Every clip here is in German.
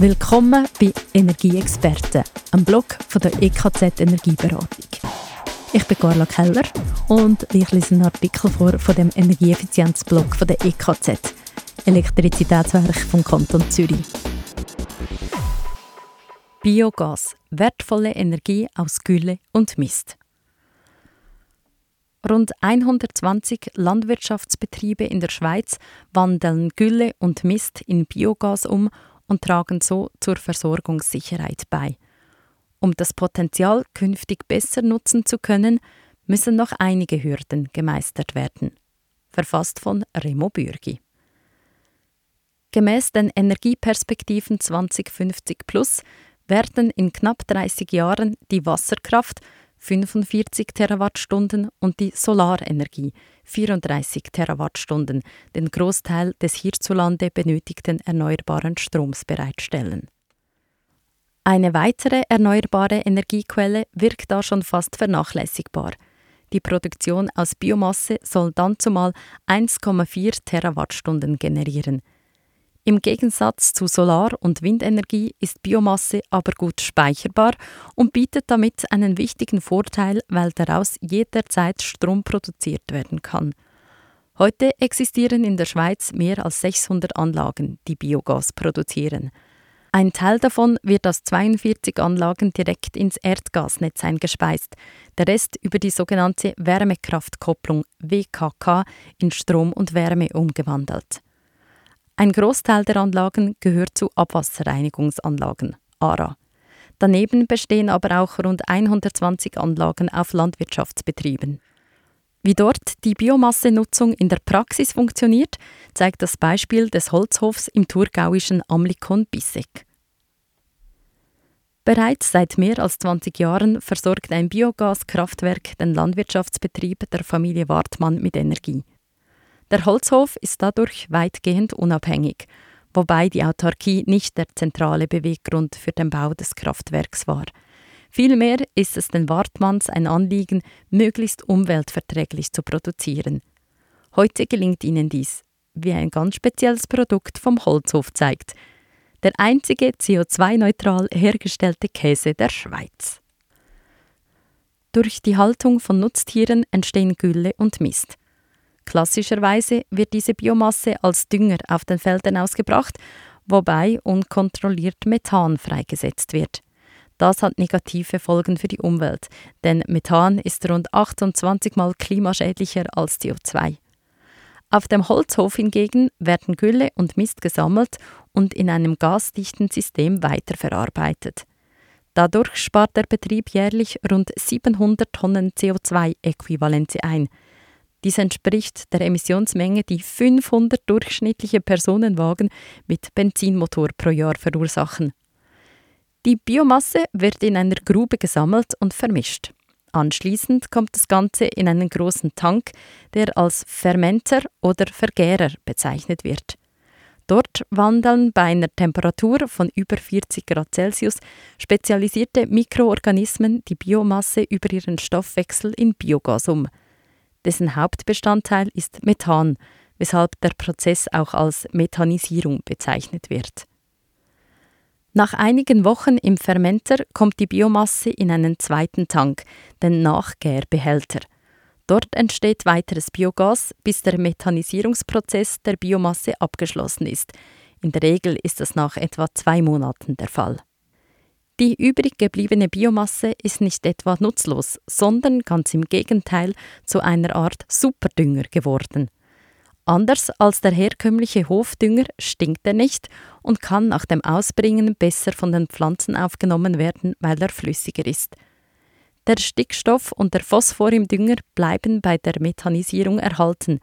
Willkommen bei Energieexperten, einem Blog von der EKZ Energieberatung. Ich bin Carla Keller und ich lese einen Artikel vor von dem Energieeffizienzblog von der EKZ, Elektrizitätswerk vom Kanton Zürich. Biogas, wertvolle Energie aus Gülle und Mist. Rund 120 Landwirtschaftsbetriebe in der Schweiz wandeln Gülle und Mist in Biogas um und tragen so zur Versorgungssicherheit bei. Um das Potenzial künftig besser nutzen zu können, müssen noch einige Hürden gemeistert werden. Verfasst von Remo Bürgi. Gemäß den Energieperspektiven 2050 Plus werden in knapp 30 Jahren die Wasserkraft 45 Terawattstunden und die Solarenergie 34 Terawattstunden den Großteil des hierzulande benötigten erneuerbaren Stroms bereitstellen. Eine weitere erneuerbare Energiequelle wirkt da schon fast vernachlässigbar. Die Produktion aus Biomasse soll dann zumal 1,4 Terawattstunden generieren – im Gegensatz zu Solar- und Windenergie ist Biomasse aber gut speicherbar und bietet damit einen wichtigen Vorteil, weil daraus jederzeit Strom produziert werden kann. Heute existieren in der Schweiz mehr als 600 Anlagen, die Biogas produzieren. Ein Teil davon wird aus 42 Anlagen direkt ins Erdgasnetz eingespeist, der Rest über die sogenannte Wärmekraftkopplung WKK in Strom und Wärme umgewandelt. Ein Großteil der Anlagen gehört zu Abwasserreinigungsanlagen, ARA. Daneben bestehen aber auch rund 120 Anlagen auf Landwirtschaftsbetrieben. Wie dort die Biomassenutzung in der Praxis funktioniert, zeigt das Beispiel des Holzhofs im thurgauischen Amlikon Bissek. Bereits seit mehr als 20 Jahren versorgt ein Biogaskraftwerk den Landwirtschaftsbetrieb der Familie Wartmann mit Energie. Der Holzhof ist dadurch weitgehend unabhängig, wobei die Autarkie nicht der zentrale Beweggrund für den Bau des Kraftwerks war. Vielmehr ist es den Wartmanns ein Anliegen, möglichst umweltverträglich zu produzieren. Heute gelingt ihnen dies, wie ein ganz spezielles Produkt vom Holzhof zeigt. Der einzige CO2-neutral hergestellte Käse der Schweiz. Durch die Haltung von Nutztieren entstehen Gülle und Mist. Klassischerweise wird diese Biomasse als Dünger auf den Feldern ausgebracht, wobei unkontrolliert Methan freigesetzt wird. Das hat negative Folgen für die Umwelt, denn Methan ist rund 28 mal klimaschädlicher als CO2. Auf dem Holzhof hingegen werden Gülle und Mist gesammelt und in einem gasdichten System weiterverarbeitet. Dadurch spart der Betrieb jährlich rund 700 Tonnen CO2-Äquivalente ein – dies entspricht der Emissionsmenge, die 500 durchschnittliche Personenwagen mit Benzinmotor pro Jahr verursachen. Die Biomasse wird in einer Grube gesammelt und vermischt. Anschließend kommt das Ganze in einen großen Tank, der als Fermenter oder Vergärer bezeichnet wird. Dort wandeln bei einer Temperatur von über 40 Grad Celsius spezialisierte Mikroorganismen die Biomasse über ihren Stoffwechsel in Biogas um – dessen Hauptbestandteil ist Methan, weshalb der Prozess auch als Methanisierung bezeichnet wird. Nach einigen Wochen im Fermenter kommt die Biomasse in einen zweiten Tank, den Nachgärbehälter. Dort entsteht weiteres Biogas, bis der Methanisierungsprozess der Biomasse abgeschlossen ist. In der Regel ist das nach etwa zwei Monaten der Fall. Die übrig gebliebene Biomasse ist nicht etwa nutzlos, sondern ganz im Gegenteil zu einer Art Superdünger geworden. Anders als der herkömmliche Hofdünger stinkt er nicht und kann nach dem Ausbringen besser von den Pflanzen aufgenommen werden, weil er flüssiger ist. Der Stickstoff und der Phosphor im Dünger bleiben bei der Methanisierung erhalten,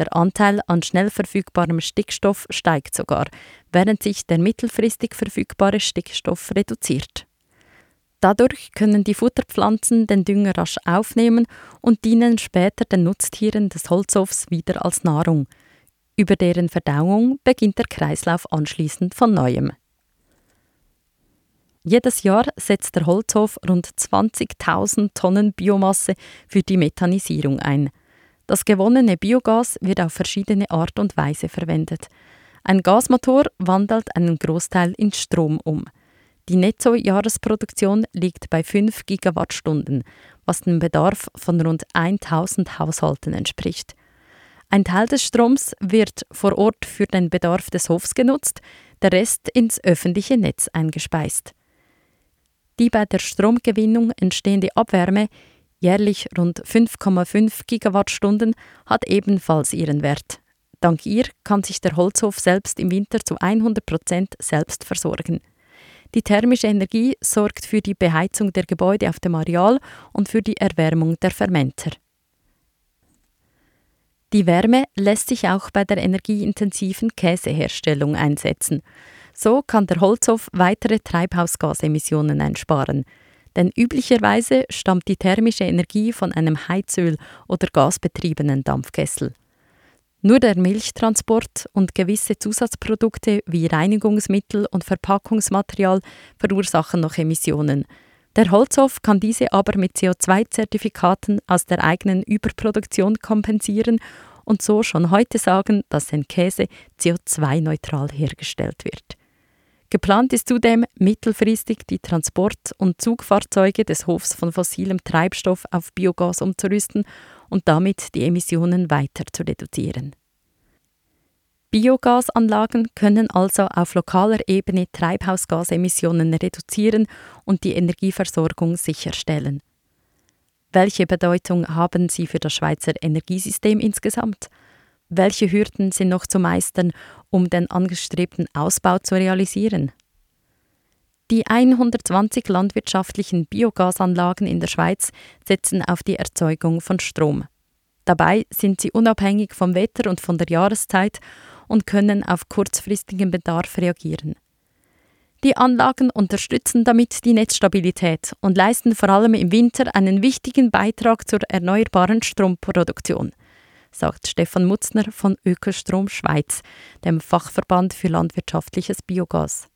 der Anteil an schnell verfügbarem Stickstoff steigt sogar, während sich der mittelfristig verfügbare Stickstoff reduziert. Dadurch können die Futterpflanzen den Dünger rasch aufnehmen und dienen später den Nutztieren des Holzhofs wieder als Nahrung. Über deren Verdauung beginnt der Kreislauf anschließend von neuem. Jedes Jahr setzt der Holzhof rund 20.000 Tonnen Biomasse für die Methanisierung ein. Das gewonnene Biogas wird auf verschiedene Art und Weise verwendet. Ein Gasmotor wandelt einen Großteil in Strom um. Die Netto-Jahresproduktion liegt bei 5 Gigawattstunden, was dem Bedarf von rund 1000 Haushalten entspricht. Ein Teil des Stroms wird vor Ort für den Bedarf des Hofs genutzt, der Rest ins öffentliche Netz eingespeist. Die bei der Stromgewinnung entstehende Abwärme, jährlich rund 5,5 Gigawattstunden, hat ebenfalls ihren Wert. Dank ihr kann sich der Holzhof selbst im Winter zu 100 Prozent selbst versorgen. Die thermische Energie sorgt für die Beheizung der Gebäude auf dem Areal und für die Erwärmung der Fermenter. Die Wärme lässt sich auch bei der energieintensiven Käseherstellung einsetzen. So kann der Holzhof weitere Treibhausgasemissionen einsparen. Denn üblicherweise stammt die thermische Energie von einem Heizöl- oder gasbetriebenen Dampfkessel. Nur der Milchtransport und gewisse Zusatzprodukte wie Reinigungsmittel und Verpackungsmaterial verursachen noch Emissionen. Der Holzhof kann diese aber mit CO2-Zertifikaten aus der eigenen Überproduktion kompensieren und so schon heute sagen, dass sein Käse CO2-neutral hergestellt wird. Geplant ist zudem, mittelfristig die Transport- und Zugfahrzeuge des Hofs von fossilem Treibstoff auf Biogas umzurüsten und damit die Emissionen weiter zu reduzieren. Biogasanlagen können also auf lokaler Ebene Treibhausgasemissionen reduzieren und die Energieversorgung sicherstellen. Welche Bedeutung haben sie für das Schweizer Energiesystem insgesamt? Welche Hürden sind noch zu meistern, um den angestrebten Ausbau zu realisieren? Die 120 landwirtschaftlichen Biogasanlagen in der Schweiz setzen auf die Erzeugung von Strom. Dabei sind sie unabhängig vom Wetter und von der Jahreszeit und können auf kurzfristigen Bedarf reagieren. Die Anlagen unterstützen damit die Netzstabilität und leisten vor allem im Winter einen wichtigen Beitrag zur erneuerbaren Stromproduktion sagt Stefan Mutzner von Ökostrom Schweiz, dem Fachverband für landwirtschaftliches Biogas.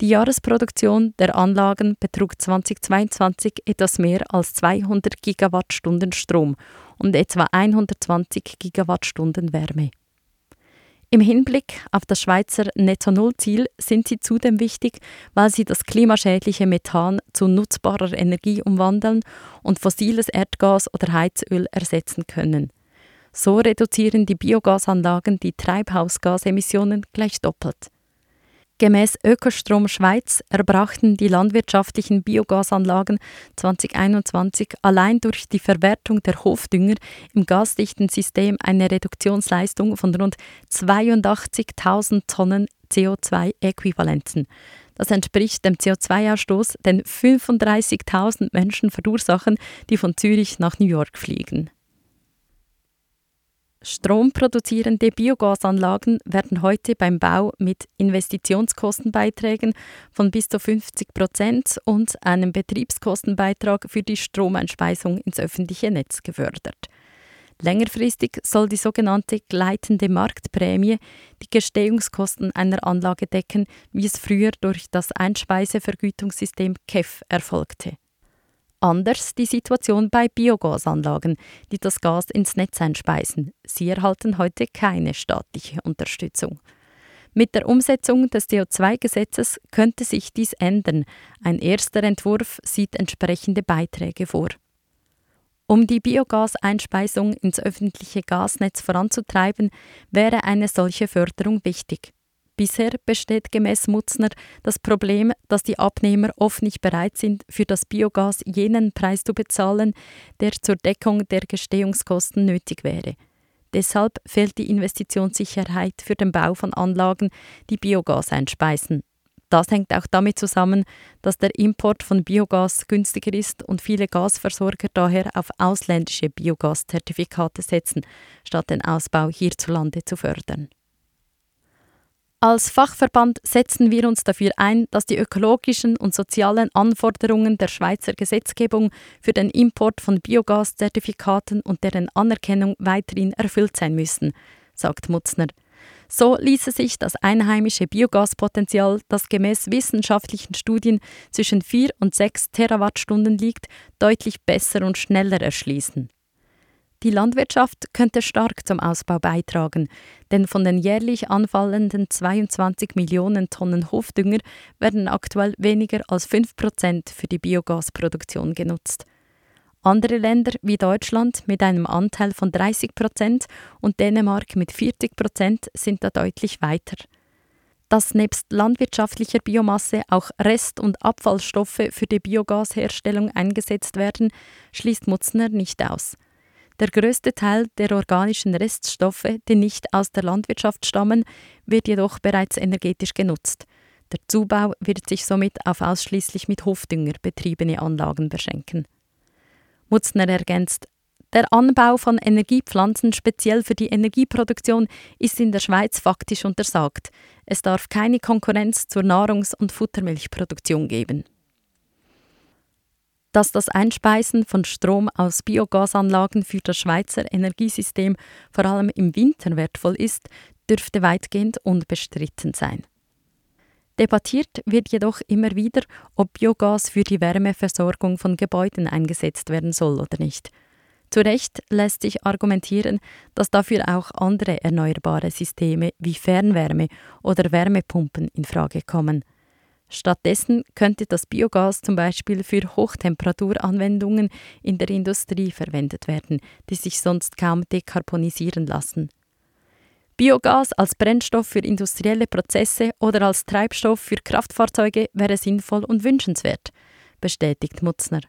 Die Jahresproduktion der Anlagen betrug 2022 etwas mehr als 200 Gigawattstunden Strom und etwa 120 Gigawattstunden Wärme. Im Hinblick auf das Schweizer Netto-Null-Ziel sind sie zudem wichtig, weil sie das klimaschädliche Methan zu nutzbarer Energie umwandeln und fossiles Erdgas oder Heizöl ersetzen können. So reduzieren die Biogasanlagen die Treibhausgasemissionen gleich doppelt. Gemäß Ökostrom Schweiz erbrachten die landwirtschaftlichen Biogasanlagen 2021 allein durch die Verwertung der Hofdünger im gasdichten System eine Reduktionsleistung von rund 82.000 Tonnen CO2-Äquivalenten. Das entspricht dem CO2-Ausstoß, den 35.000 Menschen verursachen, die von Zürich nach New York fliegen. Stromproduzierende Biogasanlagen werden heute beim Bau mit Investitionskostenbeiträgen von bis zu 50 Prozent und einem Betriebskostenbeitrag für die Stromeinspeisung ins öffentliche Netz gefördert. Längerfristig soll die sogenannte gleitende Marktprämie die Gestehungskosten einer Anlage decken, wie es früher durch das Einspeisevergütungssystem KEF erfolgte. Anders die Situation bei Biogasanlagen, die das Gas ins Netz einspeisen. Sie erhalten heute keine staatliche Unterstützung. Mit der Umsetzung des CO2-Gesetzes könnte sich dies ändern. Ein erster Entwurf sieht entsprechende Beiträge vor. Um die Biogaseinspeisung ins öffentliche Gasnetz voranzutreiben, wäre eine solche Förderung wichtig. Bisher besteht gemäß Mutzner das Problem, dass die Abnehmer oft nicht bereit sind, für das Biogas jenen Preis zu bezahlen, der zur Deckung der Gestehungskosten nötig wäre. Deshalb fehlt die Investitionssicherheit für den Bau von Anlagen, die Biogas einspeisen. Das hängt auch damit zusammen, dass der Import von Biogas günstiger ist und viele Gasversorger daher auf ausländische Biogaszertifikate setzen, statt den Ausbau hierzulande zu fördern. Als Fachverband setzen wir uns dafür ein, dass die ökologischen und sozialen Anforderungen der Schweizer Gesetzgebung für den Import von Biogaszertifikaten und deren Anerkennung weiterhin erfüllt sein müssen, sagt Mutzner. So ließe sich das einheimische Biogaspotenzial, das gemäß wissenschaftlichen Studien zwischen 4 und 6 Terawattstunden liegt, deutlich besser und schneller erschließen. Die Landwirtschaft könnte stark zum Ausbau beitragen, denn von den jährlich anfallenden 22 Millionen Tonnen Hofdünger werden aktuell weniger als 5 Prozent für die Biogasproduktion genutzt. Andere Länder wie Deutschland mit einem Anteil von 30 Prozent und Dänemark mit 40 Prozent sind da deutlich weiter. Dass nebst landwirtschaftlicher Biomasse auch Rest- und Abfallstoffe für die Biogasherstellung eingesetzt werden, schließt Mutzner nicht aus. Der größte Teil der organischen Reststoffe, die nicht aus der Landwirtschaft stammen, wird jedoch bereits energetisch genutzt. Der Zubau wird sich somit auf ausschließlich mit Hofdünger betriebene Anlagen beschränken. Mutzner ergänzt, der Anbau von Energiepflanzen speziell für die Energieproduktion ist in der Schweiz faktisch untersagt. Es darf keine Konkurrenz zur Nahrungs- und Futtermilchproduktion geben. Dass das Einspeisen von Strom aus Biogasanlagen für das Schweizer Energiesystem vor allem im Winter wertvoll ist, dürfte weitgehend unbestritten sein. Debattiert wird jedoch immer wieder, ob Biogas für die Wärmeversorgung von Gebäuden eingesetzt werden soll oder nicht. Zu Recht lässt sich argumentieren, dass dafür auch andere erneuerbare Systeme wie Fernwärme oder Wärmepumpen in Frage kommen. Stattdessen könnte das Biogas zum Beispiel für Hochtemperaturanwendungen in der Industrie verwendet werden, die sich sonst kaum dekarbonisieren lassen. Biogas als Brennstoff für industrielle Prozesse oder als Treibstoff für Kraftfahrzeuge wäre sinnvoll und wünschenswert, bestätigt Mutzner.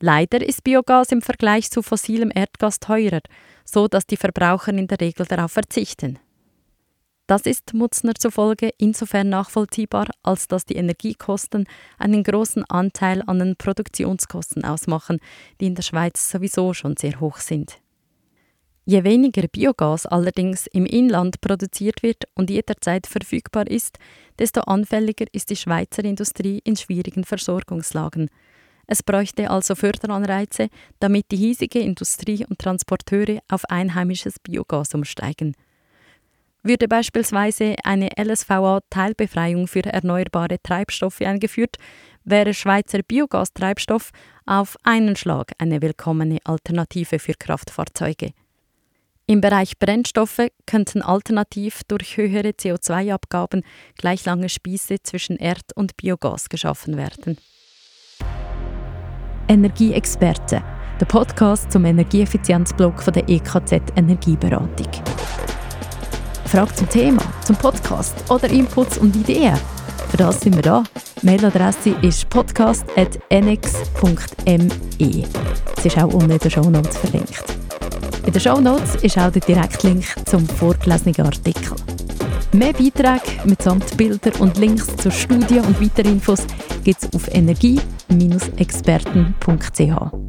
Leider ist Biogas im Vergleich zu fossilem Erdgas teurer, so dass die Verbraucher in der Regel darauf verzichten. Das ist Mutzner zufolge insofern nachvollziehbar, als dass die Energiekosten einen großen Anteil an den Produktionskosten ausmachen, die in der Schweiz sowieso schon sehr hoch sind. Je weniger Biogas allerdings im Inland produziert wird und jederzeit verfügbar ist, desto anfälliger ist die Schweizer Industrie in schwierigen Versorgungslagen. Es bräuchte also Förderanreize, damit die hiesige Industrie und Transporteure auf einheimisches Biogas umsteigen. Würde beispielsweise eine LSVA-Teilbefreiung für erneuerbare Treibstoffe eingeführt, wäre Schweizer Biogastreibstoff auf einen Schlag eine willkommene Alternative für Kraftfahrzeuge. Im Bereich Brennstoffe könnten alternativ durch höhere CO2-Abgaben gleich lange Spieße zwischen Erd- und Biogas geschaffen werden. Energieexperte, der Podcast zum Energieeffizienzblock von der EKZ Energieberatung. Frage zum Thema, zum Podcast oder Inputs und Ideen? Für das sind wir da. Mailadresse ist podcast.nx.me. Es ist auch unten in den Shownotes verlinkt. In den Shownotes ist auch der Direktlink zum vorgelesenen Artikel. Mehr Beiträge mitsamt Bilder und Links zur Studie und weiteren Infos gibt es auf energie-experten.ch.